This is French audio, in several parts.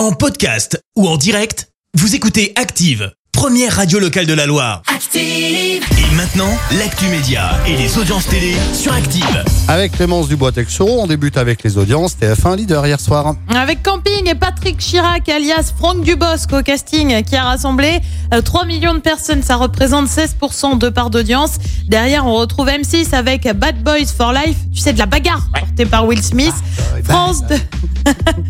En podcast ou en direct, vous écoutez Active, première radio locale de la Loire. Active. Et maintenant, l'actu média et les audiences télé sur Active. Avec Clémence Dubois-Texoro, on débute avec les audiences. TF1 leader hier soir. Avec Camping et Patrick Chirac, alias Franck Dubosc au casting, qui a rassemblé euh, 3 millions de personnes. Ça représente 16% de part d'audience. Derrière, on retrouve M6 avec Bad Boys for Life. Tu sais, de la bagarre portée par Will Smith. France 2.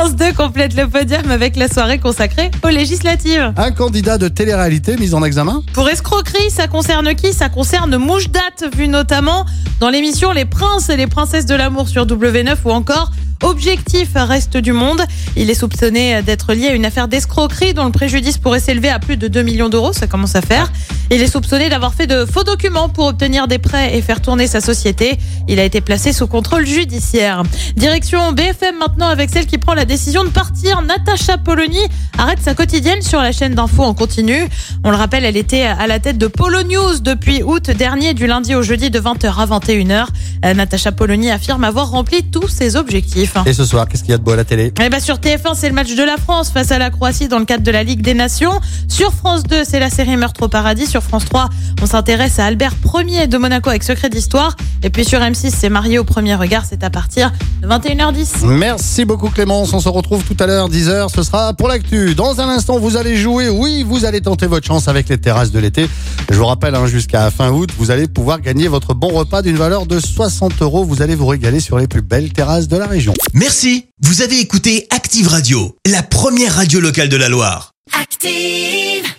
France 2 complète le podium avec la soirée consacrée aux législatives. Un candidat de télé-réalité mis en examen. Pour escroquerie, ça concerne qui? Ça concerne Mouche Date, vu notamment dans l'émission Les Princes et les Princesses de l'amour sur W9 ou encore Objectif Reste du Monde. Il est soupçonné d'être lié à une affaire d'escroquerie dont le préjudice pourrait s'élever à plus de 2 millions d'euros. Ça commence à faire. Il est soupçonné d'avoir fait de faux documents pour obtenir des prêts et faire tourner sa société. Il a été placé sous contrôle judiciaire. Direction BFM maintenant avec celle qui prend la décision de partir. Natacha Polony arrête sa quotidienne sur la chaîne d'infos en continu. On le rappelle, elle était à la tête de Polo News depuis août dernier, du lundi au jeudi de 20h à 21h. Euh, Natacha Polony affirme avoir rempli tous ses objectifs. Et ce soir, qu'est-ce qu'il y a de beau à la télé? Eh ben sur TF1, c'est le match de la France face à la Croatie dans le cadre de la Ligue des Nations. Sur France 2, c'est la série Meurtre au paradis. Sur France 3, on s'intéresse à Albert Ier de Monaco avec Secret d'Histoire. Et puis sur M6, c'est Marié au premier regard. C'est à partir de 21h10. Merci beaucoup Clémence, on se retrouve tout à l'heure 10h, ce sera pour l'actu. Dans un instant, vous allez jouer, oui, vous allez tenter votre chance avec les terrasses de l'été. Je vous rappelle, hein, jusqu'à fin août, vous allez pouvoir gagner votre bon repas d'une valeur de 60 euros. Vous allez vous régaler sur les plus belles terrasses de la région. Merci, vous avez écouté Active Radio, la première radio locale de la Loire. Active.